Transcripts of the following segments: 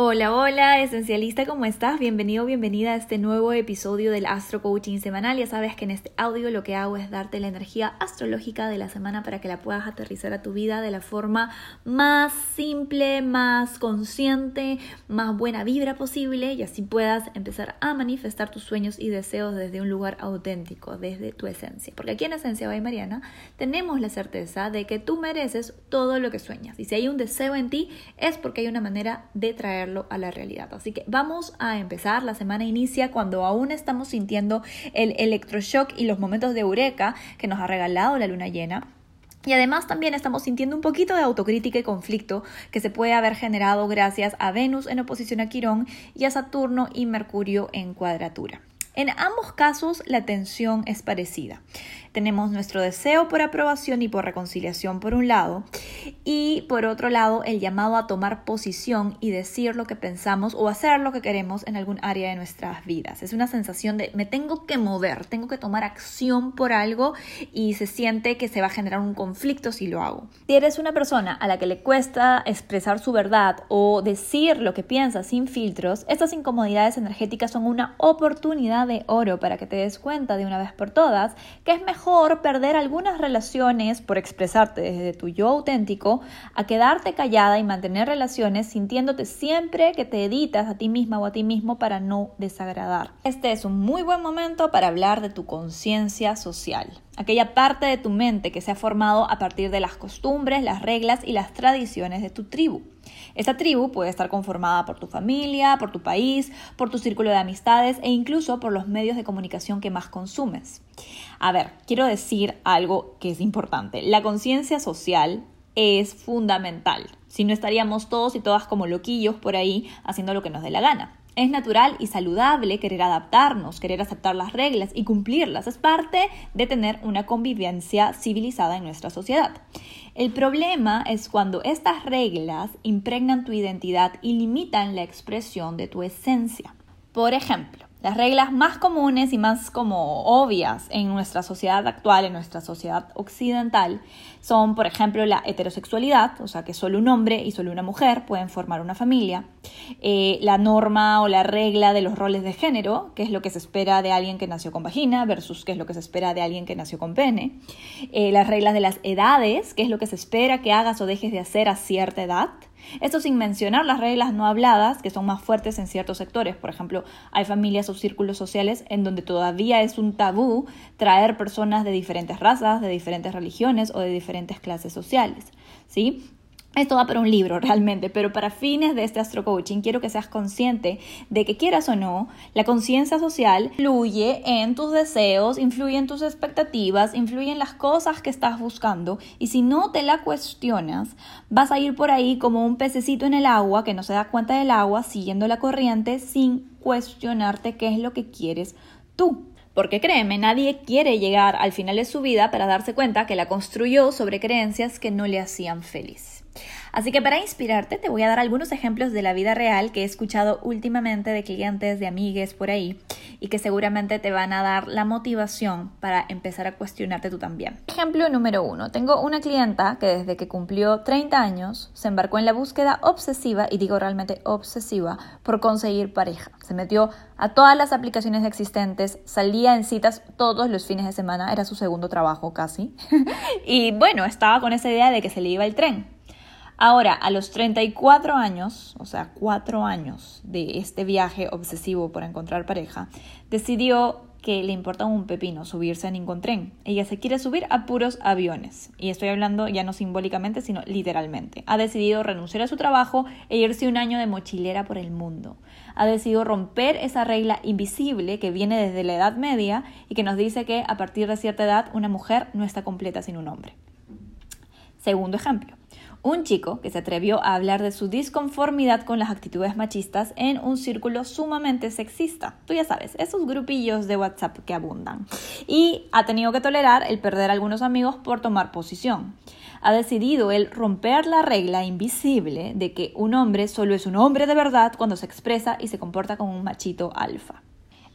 Hola, hola, esencialista, ¿cómo estás? Bienvenido, bienvenida a este nuevo episodio del Astro Coaching Semanal. Ya sabes que en este audio lo que hago es darte la energía astrológica de la semana para que la puedas aterrizar a tu vida de la forma más simple, más consciente, más buena vibra posible y así puedas empezar a manifestar tus sueños y deseos desde un lugar auténtico, desde tu esencia. Porque aquí en Esencia by Mariana tenemos la certeza de que tú mereces todo lo que sueñas y si hay un deseo en ti es porque hay una manera de traer a la realidad. Así que vamos a empezar. La semana inicia cuando aún estamos sintiendo el electroshock y los momentos de eureka que nos ha regalado la luna llena. Y además también estamos sintiendo un poquito de autocrítica y conflicto que se puede haber generado gracias a Venus en oposición a Quirón y a Saturno y Mercurio en cuadratura. En ambos casos la tensión es parecida. Tenemos nuestro deseo por aprobación y por reconciliación por un lado y por otro lado el llamado a tomar posición y decir lo que pensamos o hacer lo que queremos en algún área de nuestras vidas. Es una sensación de me tengo que mover, tengo que tomar acción por algo y se siente que se va a generar un conflicto si lo hago. Si eres una persona a la que le cuesta expresar su verdad o decir lo que piensa sin filtros, estas incomodidades energéticas son una oportunidad de oro para que te des cuenta de una vez por todas que es mejor perder algunas relaciones por expresarte desde tu yo auténtico a quedarte callada y mantener relaciones sintiéndote siempre que te editas a ti misma o a ti mismo para no desagradar. Este es un muy buen momento para hablar de tu conciencia social, aquella parte de tu mente que se ha formado a partir de las costumbres, las reglas y las tradiciones de tu tribu. Esta tribu puede estar conformada por tu familia, por tu país, por tu círculo de amistades e incluso por los medios de comunicación que más consumes. A ver, quiero decir algo que es importante. La conciencia social es fundamental. Si no estaríamos todos y todas como loquillos por ahí haciendo lo que nos dé la gana. Es natural y saludable querer adaptarnos, querer aceptar las reglas y cumplirlas. Es parte de tener una convivencia civilizada en nuestra sociedad. El problema es cuando estas reglas impregnan tu identidad y limitan la expresión de tu esencia. Por ejemplo, las reglas más comunes y más como obvias en nuestra sociedad actual, en nuestra sociedad occidental, son, por ejemplo, la heterosexualidad, o sea, que solo un hombre y solo una mujer pueden formar una familia, eh, la norma o la regla de los roles de género, que es lo que se espera de alguien que nació con vagina versus qué es lo que se espera de alguien que nació con pene, eh, las reglas de las edades, que es lo que se espera que hagas o dejes de hacer a cierta edad, esto sin mencionar las reglas no habladas, que son más fuertes en ciertos sectores. Por ejemplo, hay familias o círculos sociales en donde todavía es un tabú traer personas de diferentes razas, de diferentes religiones o de diferentes clases sociales. ¿sí? Esto va para un libro realmente, pero para fines de este astro coaching quiero que seas consciente de que quieras o no, la conciencia social influye en tus deseos, influye en tus expectativas, influye en las cosas que estás buscando y si no te la cuestionas, vas a ir por ahí como un pececito en el agua que no se da cuenta del agua siguiendo la corriente sin cuestionarte qué es lo que quieres tú. Porque créeme, nadie quiere llegar al final de su vida para darse cuenta que la construyó sobre creencias que no le hacían feliz. Así que para inspirarte te voy a dar algunos ejemplos de la vida real que he escuchado últimamente de clientes, de amigues por ahí y que seguramente te van a dar la motivación para empezar a cuestionarte tú también. Ejemplo número uno. Tengo una clienta que desde que cumplió 30 años se embarcó en la búsqueda obsesiva, y digo realmente obsesiva, por conseguir pareja. Se metió a todas las aplicaciones existentes, salía en citas todos los fines de semana, era su segundo trabajo casi. y bueno, estaba con esa idea de que se le iba el tren Ahora, a los 34 años, o sea, cuatro años de este viaje obsesivo por encontrar pareja, decidió que le importa un pepino subirse a ningún tren. Ella se quiere subir a puros aviones. Y estoy hablando ya no simbólicamente, sino literalmente. Ha decidido renunciar a su trabajo e irse un año de mochilera por el mundo. Ha decidido romper esa regla invisible que viene desde la Edad Media y que nos dice que a partir de cierta edad una mujer no está completa sin un hombre. Segundo ejemplo. Un chico que se atrevió a hablar de su disconformidad con las actitudes machistas en un círculo sumamente sexista. Tú ya sabes, esos grupillos de WhatsApp que abundan. Y ha tenido que tolerar el perder a algunos amigos por tomar posición. Ha decidido él romper la regla invisible de que un hombre solo es un hombre de verdad cuando se expresa y se comporta como un machito alfa.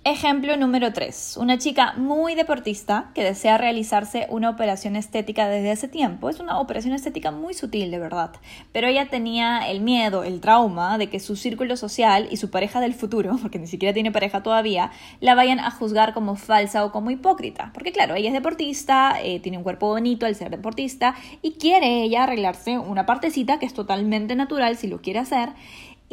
Ejemplo número 3. Una chica muy deportista que desea realizarse una operación estética desde hace tiempo. Es una operación estética muy sutil, de verdad. Pero ella tenía el miedo, el trauma de que su círculo social y su pareja del futuro, porque ni siquiera tiene pareja todavía, la vayan a juzgar como falsa o como hipócrita. Porque claro, ella es deportista, eh, tiene un cuerpo bonito al ser deportista y quiere ella arreglarse una partecita que es totalmente natural si lo quiere hacer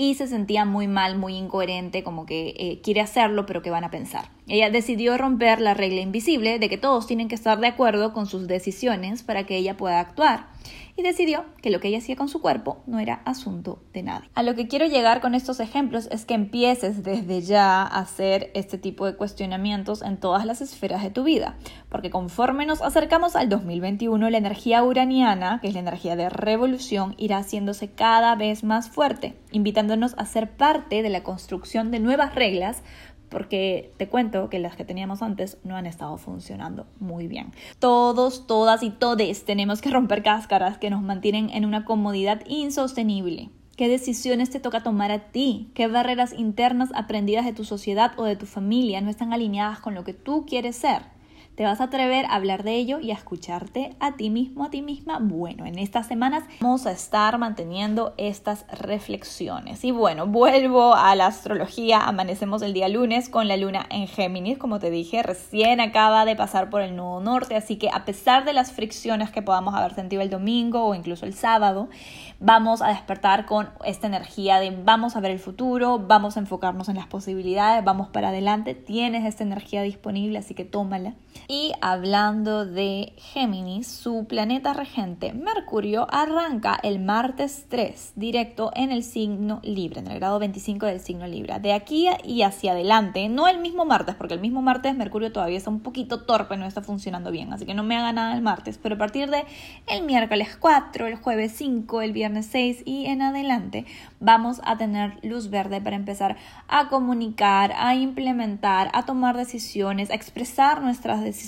y se sentía muy mal, muy incoherente, como que eh, quiere hacerlo, pero que van a pensar. Ella decidió romper la regla invisible de que todos tienen que estar de acuerdo con sus decisiones para que ella pueda actuar y decidió que lo que ella hacía con su cuerpo no era asunto de nadie. A lo que quiero llegar con estos ejemplos es que empieces desde ya a hacer este tipo de cuestionamientos en todas las esferas de tu vida, porque conforme nos acercamos al 2021, la energía uraniana, que es la energía de revolución, irá haciéndose cada vez más fuerte, invitándonos a ser parte de la construcción de nuevas reglas porque te cuento que las que teníamos antes no han estado funcionando muy bien. Todos, todas y todes tenemos que romper cáscaras que nos mantienen en una comodidad insostenible. ¿Qué decisiones te toca tomar a ti? ¿Qué barreras internas aprendidas de tu sociedad o de tu familia no están alineadas con lo que tú quieres ser? ¿Te vas a atrever a hablar de ello y a escucharte a ti mismo, a ti misma? Bueno, en estas semanas vamos a estar manteniendo estas reflexiones. Y bueno, vuelvo a la astrología. Amanecemos el día lunes con la luna en Géminis, como te dije, recién acaba de pasar por el nudo norte, así que a pesar de las fricciones que podamos haber sentido el domingo o incluso el sábado, vamos a despertar con esta energía de vamos a ver el futuro, vamos a enfocarnos en las posibilidades, vamos para adelante, tienes esta energía disponible, así que tómala. Y hablando de Géminis, su planeta regente Mercurio arranca el martes 3 directo en el signo Libre, en el grado 25 del signo Libra. De aquí y hacia adelante, no el mismo martes, porque el mismo martes Mercurio todavía está un poquito torpe, no está funcionando bien, así que no me haga nada el martes, pero a partir de el miércoles 4, el jueves 5, el viernes 6 y en adelante vamos a tener luz verde para empezar a comunicar, a implementar, a tomar decisiones, a expresar nuestras decisiones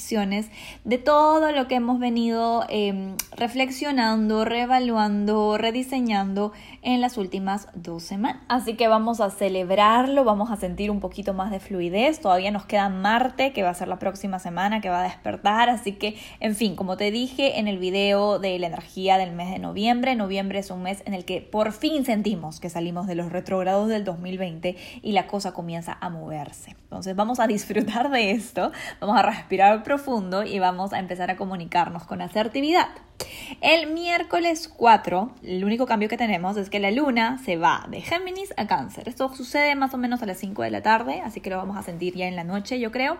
de todo lo que hemos venido em, reflexionando, reevaluando, rediseñando en las últimas dos semanas. Así que vamos a celebrarlo, vamos a sentir un poquito más de fluidez. Todavía nos queda Marte, que va a ser la próxima semana, que va a despertar. Así que, en fin, como te dije en el video de la energía del mes de noviembre, noviembre es un mes en el que por fin sentimos que salimos de los retrogrados del 2020 y la cosa comienza a moverse. Entonces vamos a disfrutar de esto, vamos a respirar profundo y vamos a empezar a comunicarnos con asertividad. El miércoles 4, el único cambio que tenemos es que la luna se va de Géminis a Cáncer. Esto sucede más o menos a las 5 de la tarde, así que lo vamos a sentir ya en la noche, yo creo.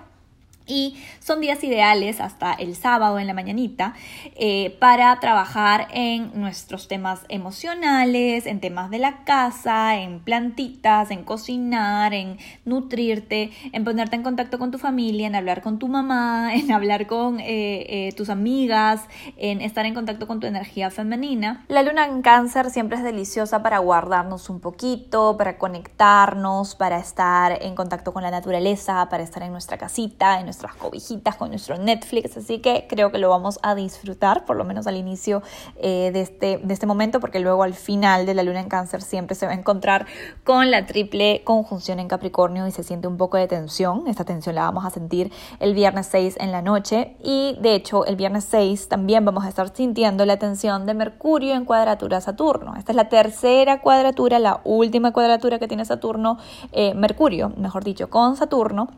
Y son días ideales hasta el sábado en la mañanita eh, para trabajar en nuestros temas emocionales, en temas de la casa, en plantitas, en cocinar, en nutrirte, en ponerte en contacto con tu familia, en hablar con tu mamá, en hablar con eh, eh, tus amigas, en estar en contacto con tu energía femenina. La luna en cáncer siempre es deliciosa para guardarnos un poquito, para conectarnos, para estar en contacto con la naturaleza, para estar en nuestra casita, en nuestras cobijitas, con nuestro Netflix, así que creo que lo vamos a disfrutar, por lo menos al inicio eh, de, este, de este momento, porque luego al final de la luna en cáncer siempre se va a encontrar con la triple conjunción en Capricornio y se siente un poco de tensión, esta tensión la vamos a sentir el viernes 6 en la noche y de hecho el viernes 6 también vamos a estar sintiendo la tensión de Mercurio en cuadratura Saturno. Esta es la tercera cuadratura, la última cuadratura que tiene Saturno, eh, Mercurio, mejor dicho, con Saturno.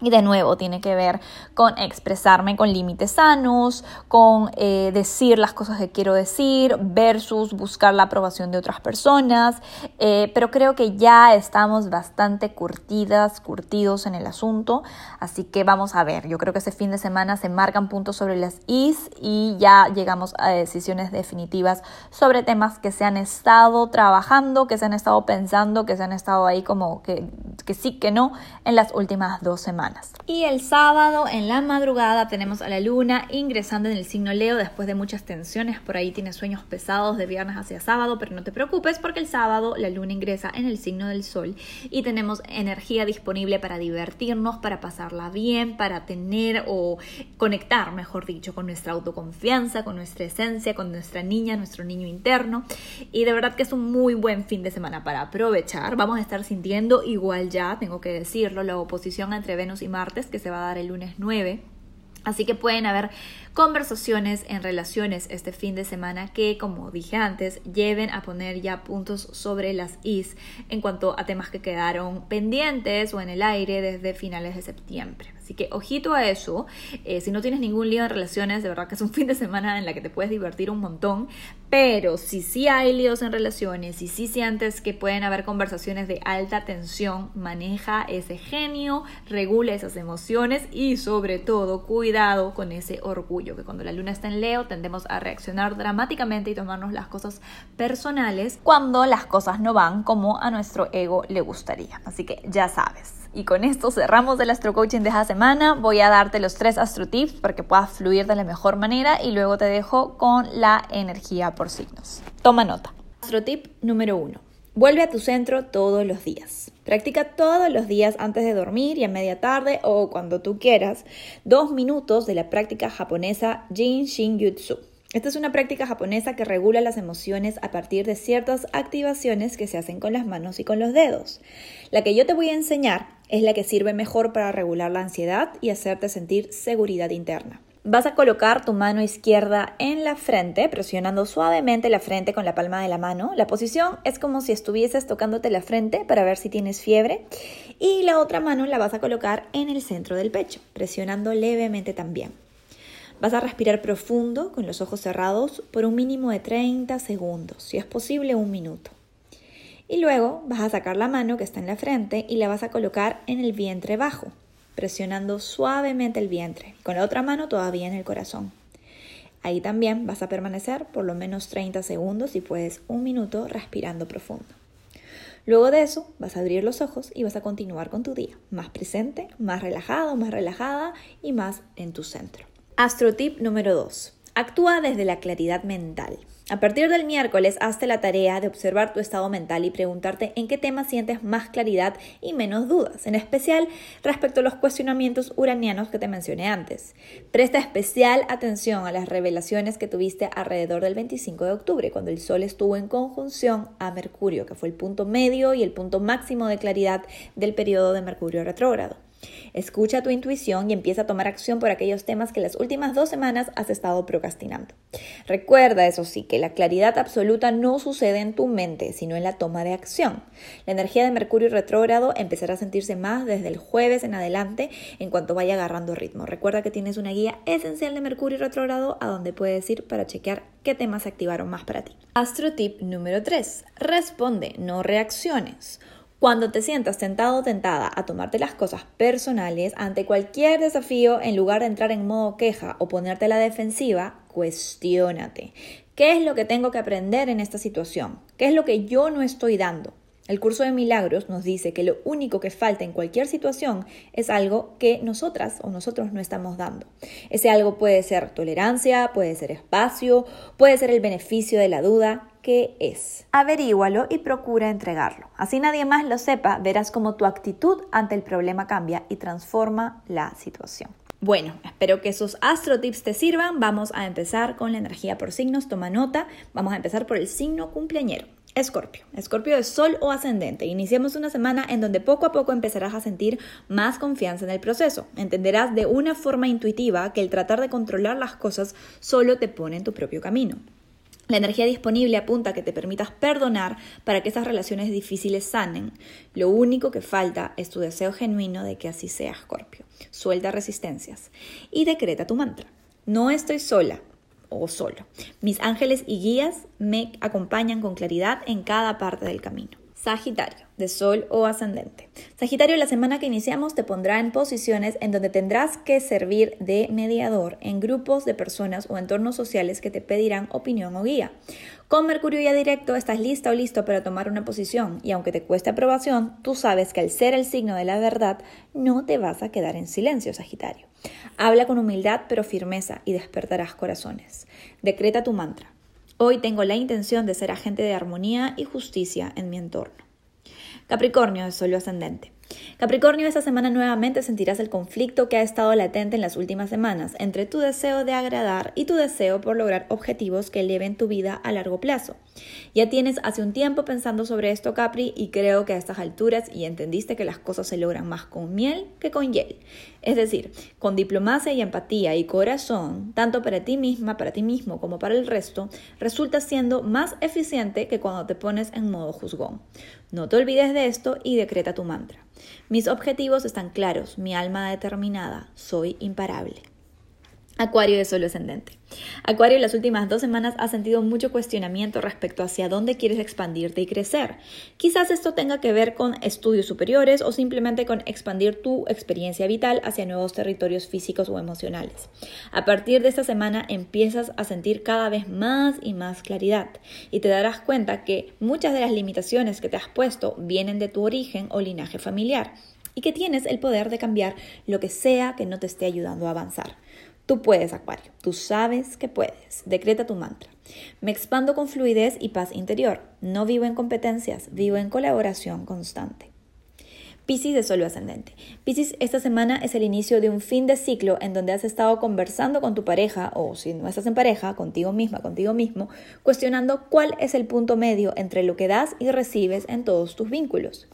Y de nuevo tiene que ver con expresarme con límites sanos, con eh, decir las cosas que quiero decir versus buscar la aprobación de otras personas. Eh, pero creo que ya estamos bastante curtidas, curtidos en el asunto. Así que vamos a ver. Yo creo que ese fin de semana se marcan puntos sobre las is y ya llegamos a decisiones definitivas sobre temas que se han estado trabajando, que se han estado pensando, que se han estado ahí como que, que sí, que no en las últimas dos semanas. Y el sábado en la madrugada tenemos a la luna ingresando en el signo Leo después de muchas tensiones. Por ahí tienes sueños pesados de viernes hacia sábado, pero no te preocupes porque el sábado la luna ingresa en el signo del sol y tenemos energía disponible para divertirnos, para pasarla bien, para tener o conectar, mejor dicho, con nuestra autoconfianza, con nuestra esencia, con nuestra niña, nuestro niño interno. Y de verdad que es un muy buen fin de semana para aprovechar. Vamos a estar sintiendo igual ya, tengo que decirlo, la oposición entre Venus y Martes que se va a dar el lunes 9. Así que pueden haber conversaciones en relaciones este fin de semana que, como dije antes, lleven a poner ya puntos sobre las is en cuanto a temas que quedaron pendientes o en el aire desde finales de septiembre. Así que ojito a eso. Eh, si no tienes ningún lío en relaciones, de verdad que es un fin de semana en la que te puedes divertir un montón. Pero si sí hay líos en relaciones y si sientes que pueden haber conversaciones de alta tensión, maneja ese genio, regula esas emociones y sobre todo cuidado con ese orgullo que cuando la luna está en Leo tendemos a reaccionar dramáticamente y tomarnos las cosas personales cuando las cosas no van como a nuestro ego le gustaría. Así que ya sabes. Y con esto cerramos el Astro Coaching de esta semana. Voy a darte los tres Astro Tips para que puedas fluir de la mejor manera y luego te dejo con la energía por signos. Toma nota. Astro Tip número uno. Vuelve a tu centro todos los días. Practica todos los días antes de dormir y a media tarde o cuando tú quieras dos minutos de la práctica japonesa Jin Shin Jutsu. Esta es una práctica japonesa que regula las emociones a partir de ciertas activaciones que se hacen con las manos y con los dedos. La que yo te voy a enseñar es la que sirve mejor para regular la ansiedad y hacerte sentir seguridad interna. Vas a colocar tu mano izquierda en la frente, presionando suavemente la frente con la palma de la mano. La posición es como si estuvieses tocándote la frente para ver si tienes fiebre. Y la otra mano la vas a colocar en el centro del pecho, presionando levemente también. Vas a respirar profundo con los ojos cerrados por un mínimo de 30 segundos, si es posible un minuto. Y luego vas a sacar la mano que está en la frente y la vas a colocar en el vientre bajo, presionando suavemente el vientre, con la otra mano todavía en el corazón. Ahí también vas a permanecer por lo menos 30 segundos y puedes un minuto respirando profundo. Luego de eso vas a abrir los ojos y vas a continuar con tu día, más presente, más relajado, más relajada y más en tu centro. Astro tip número 2. Actúa desde la claridad mental. A partir del miércoles, hazte la tarea de observar tu estado mental y preguntarte en qué tema sientes más claridad y menos dudas, en especial respecto a los cuestionamientos uranianos que te mencioné antes. Presta especial atención a las revelaciones que tuviste alrededor del 25 de octubre, cuando el Sol estuvo en conjunción a Mercurio, que fue el punto medio y el punto máximo de claridad del periodo de Mercurio retrógrado. Escucha tu intuición y empieza a tomar acción por aquellos temas que las últimas dos semanas has estado procrastinando. Recuerda, eso sí, que la claridad absoluta no sucede en tu mente, sino en la toma de acción. La energía de Mercurio retrógrado empezará a sentirse más desde el jueves en adelante en cuanto vaya agarrando ritmo. Recuerda que tienes una guía esencial de Mercurio retrógrado a donde puedes ir para chequear qué temas se activaron más para ti. Astro tip número 3. Responde, no reacciones. Cuando te sientas tentado o tentada a tomarte las cosas personales ante cualquier desafío, en lugar de entrar en modo queja o ponerte a la defensiva, cuestiónate. ¿Qué es lo que tengo que aprender en esta situación? ¿Qué es lo que yo no estoy dando? El curso de milagros nos dice que lo único que falta en cualquier situación es algo que nosotras o nosotros no estamos dando. Ese algo puede ser tolerancia, puede ser espacio, puede ser el beneficio de la duda, es. Averígualo y procura entregarlo. Así nadie más lo sepa, verás cómo tu actitud ante el problema cambia y transforma la situación. Bueno, espero que esos astro tips te sirvan. Vamos a empezar con la energía por signos. Toma nota. Vamos a empezar por el signo cumpleañero. Escorpio, Escorpio de Sol o ascendente. Iniciemos una semana en donde poco a poco empezarás a sentir más confianza en el proceso. Entenderás de una forma intuitiva que el tratar de controlar las cosas solo te pone en tu propio camino. La energía disponible apunta a que te permitas perdonar para que esas relaciones difíciles sanen. Lo único que falta es tu deseo genuino de que así sea, Scorpio. Suelta resistencias y decreta tu mantra. No estoy sola o solo. Mis ángeles y guías me acompañan con claridad en cada parte del camino. Sagitario, de Sol o ascendente. Sagitario, la semana que iniciamos te pondrá en posiciones en donde tendrás que servir de mediador en grupos de personas o entornos sociales que te pedirán opinión o guía. Con Mercurio ya directo estás lista o listo para tomar una posición y aunque te cueste aprobación, tú sabes que al ser el signo de la verdad no te vas a quedar en silencio, Sagitario. Habla con humildad pero firmeza y despertarás corazones. Decreta tu mantra. Hoy tengo la intención de ser agente de armonía y justicia en mi entorno. Capricornio de Sol ascendente. Capricornio, esta semana nuevamente sentirás el conflicto que ha estado latente en las últimas semanas entre tu deseo de agradar y tu deseo por lograr objetivos que eleven tu vida a largo plazo. Ya tienes hace un tiempo pensando sobre esto, Capri, y creo que a estas alturas y entendiste que las cosas se logran más con miel que con hiel. Es decir, con diplomacia y empatía y corazón, tanto para ti misma, para ti mismo como para el resto, resulta siendo más eficiente que cuando te pones en modo juzgón. No te olvides de esto y decreta tu mantra. Mis objetivos están claros, mi alma determinada, soy imparable. Acuario de Solo Ascendente. Acuario, en las últimas dos semanas ha sentido mucho cuestionamiento respecto hacia dónde quieres expandirte y crecer. Quizás esto tenga que ver con estudios superiores o simplemente con expandir tu experiencia vital hacia nuevos territorios físicos o emocionales. A partir de esta semana empiezas a sentir cada vez más y más claridad y te darás cuenta que muchas de las limitaciones que te has puesto vienen de tu origen o linaje familiar y que tienes el poder de cambiar lo que sea que no te esté ayudando a avanzar. Tú puedes, Acuario. Tú sabes que puedes. Decreta tu mantra. Me expando con fluidez y paz interior. No vivo en competencias, vivo en colaboración constante. Piscis de Solo Ascendente. Piscis, esta semana es el inicio de un fin de ciclo en donde has estado conversando con tu pareja, o si no estás en pareja, contigo misma, contigo mismo, cuestionando cuál es el punto medio entre lo que das y recibes en todos tus vínculos.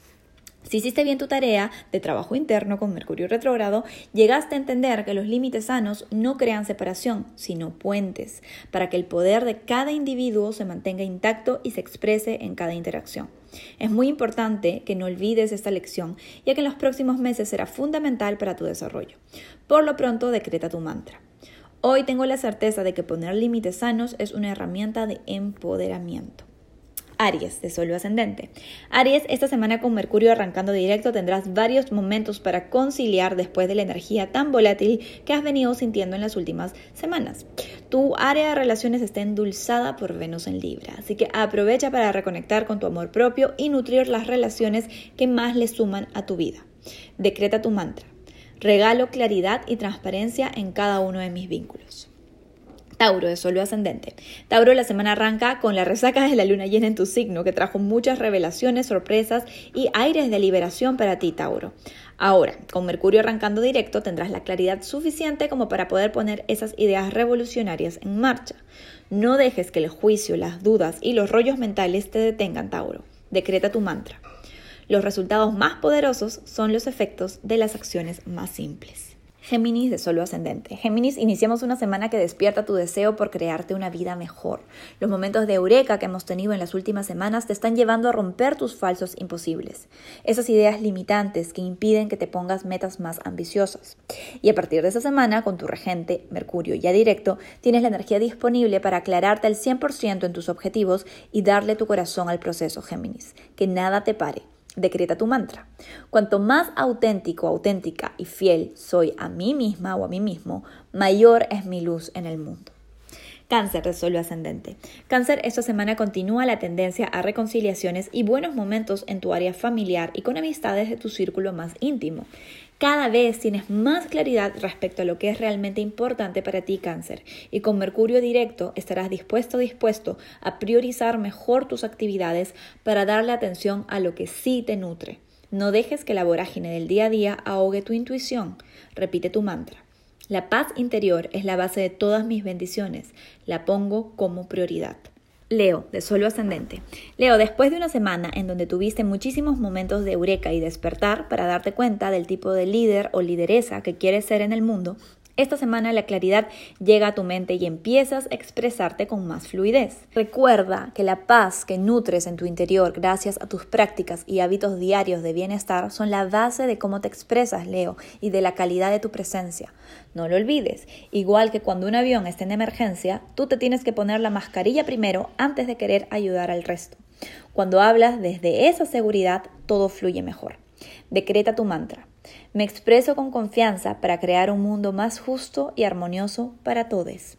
Si hiciste bien tu tarea de trabajo interno con Mercurio retrógrado, llegaste a entender que los límites sanos no crean separación, sino puentes, para que el poder de cada individuo se mantenga intacto y se exprese en cada interacción. Es muy importante que no olvides esta lección, ya que en los próximos meses será fundamental para tu desarrollo. Por lo pronto, decreta tu mantra. Hoy tengo la certeza de que poner límites sanos es una herramienta de empoderamiento. Aries, de Sol ascendente. Aries, esta semana con Mercurio arrancando directo tendrás varios momentos para conciliar después de la energía tan volátil que has venido sintiendo en las últimas semanas. Tu área de relaciones está endulzada por Venus en Libra, así que aprovecha para reconectar con tu amor propio y nutrir las relaciones que más le suman a tu vida. Decreta tu mantra. Regalo claridad y transparencia en cada uno de mis vínculos. Tauro de Sol ascendente. Tauro, la semana arranca con la resaca de la luna llena en tu signo, que trajo muchas revelaciones, sorpresas y aires de liberación para ti, Tauro. Ahora, con Mercurio arrancando directo, tendrás la claridad suficiente como para poder poner esas ideas revolucionarias en marcha. No dejes que el juicio, las dudas y los rollos mentales te detengan, Tauro. Decreta tu mantra. Los resultados más poderosos son los efectos de las acciones más simples. Géminis de solo ascendente. Géminis, iniciamos una semana que despierta tu deseo por crearte una vida mejor. Los momentos de eureka que hemos tenido en las últimas semanas te están llevando a romper tus falsos imposibles, esas ideas limitantes que impiden que te pongas metas más ambiciosas. Y a partir de esa semana, con tu regente, Mercurio ya directo, tienes la energía disponible para aclararte al 100% en tus objetivos y darle tu corazón al proceso, Géminis. Que nada te pare Decreta tu mantra. Cuanto más auténtico, auténtica y fiel soy a mí misma o a mí mismo, mayor es mi luz en el mundo. Cáncer Sol ascendente. Cáncer, esta semana continúa la tendencia a reconciliaciones y buenos momentos en tu área familiar y con amistades de tu círculo más íntimo. Cada vez tienes más claridad respecto a lo que es realmente importante para ti, cáncer, y con Mercurio directo estarás dispuesto dispuesto a priorizar mejor tus actividades para darle atención a lo que sí te nutre. No dejes que la vorágine del día a día ahogue tu intuición. Repite tu mantra. La paz interior es la base de todas mis bendiciones. La pongo como prioridad. Leo, de solo ascendente. Leo, después de una semana en donde tuviste muchísimos momentos de eureka y despertar para darte cuenta del tipo de líder o lideresa que quieres ser en el mundo, esta semana la claridad llega a tu mente y empiezas a expresarte con más fluidez. Recuerda que la paz que nutres en tu interior gracias a tus prácticas y hábitos diarios de bienestar son la base de cómo te expresas, Leo, y de la calidad de tu presencia. No lo olvides, igual que cuando un avión está en emergencia, tú te tienes que poner la mascarilla primero antes de querer ayudar al resto. Cuando hablas desde esa seguridad, todo fluye mejor. Decreta tu mantra. Me expreso con confianza para crear un mundo más justo y armonioso para todos.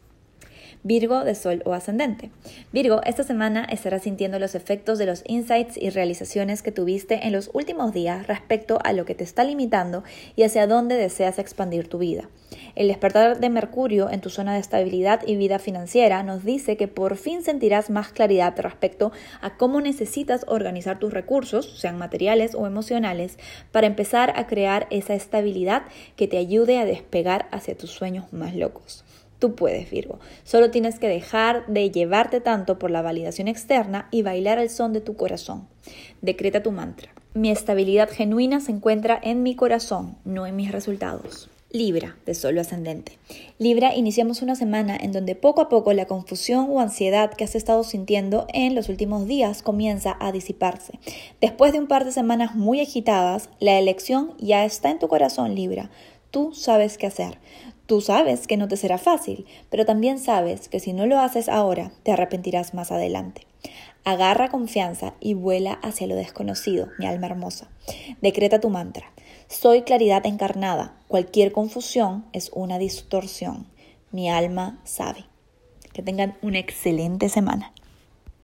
Virgo de Sol o Ascendente. Virgo, esta semana estarás sintiendo los efectos de los insights y realizaciones que tuviste en los últimos días respecto a lo que te está limitando y hacia dónde deseas expandir tu vida. El despertar de Mercurio en tu zona de estabilidad y vida financiera nos dice que por fin sentirás más claridad respecto a cómo necesitas organizar tus recursos, sean materiales o emocionales, para empezar a crear esa estabilidad que te ayude a despegar hacia tus sueños más locos. Tú puedes, Virgo. Solo tienes que dejar de llevarte tanto por la validación externa y bailar al son de tu corazón. Decreta tu mantra. Mi estabilidad genuina se encuentra en mi corazón, no en mis resultados. Libra, de solo ascendente. Libra, iniciamos una semana en donde poco a poco la confusión o ansiedad que has estado sintiendo en los últimos días comienza a disiparse. Después de un par de semanas muy agitadas, la elección ya está en tu corazón, Libra. Tú sabes qué hacer. Tú sabes que no te será fácil, pero también sabes que si no lo haces ahora, te arrepentirás más adelante. Agarra confianza y vuela hacia lo desconocido, mi alma hermosa. Decreta tu mantra. Soy claridad encarnada. Cualquier confusión es una distorsión. Mi alma sabe. Que tengan una excelente semana.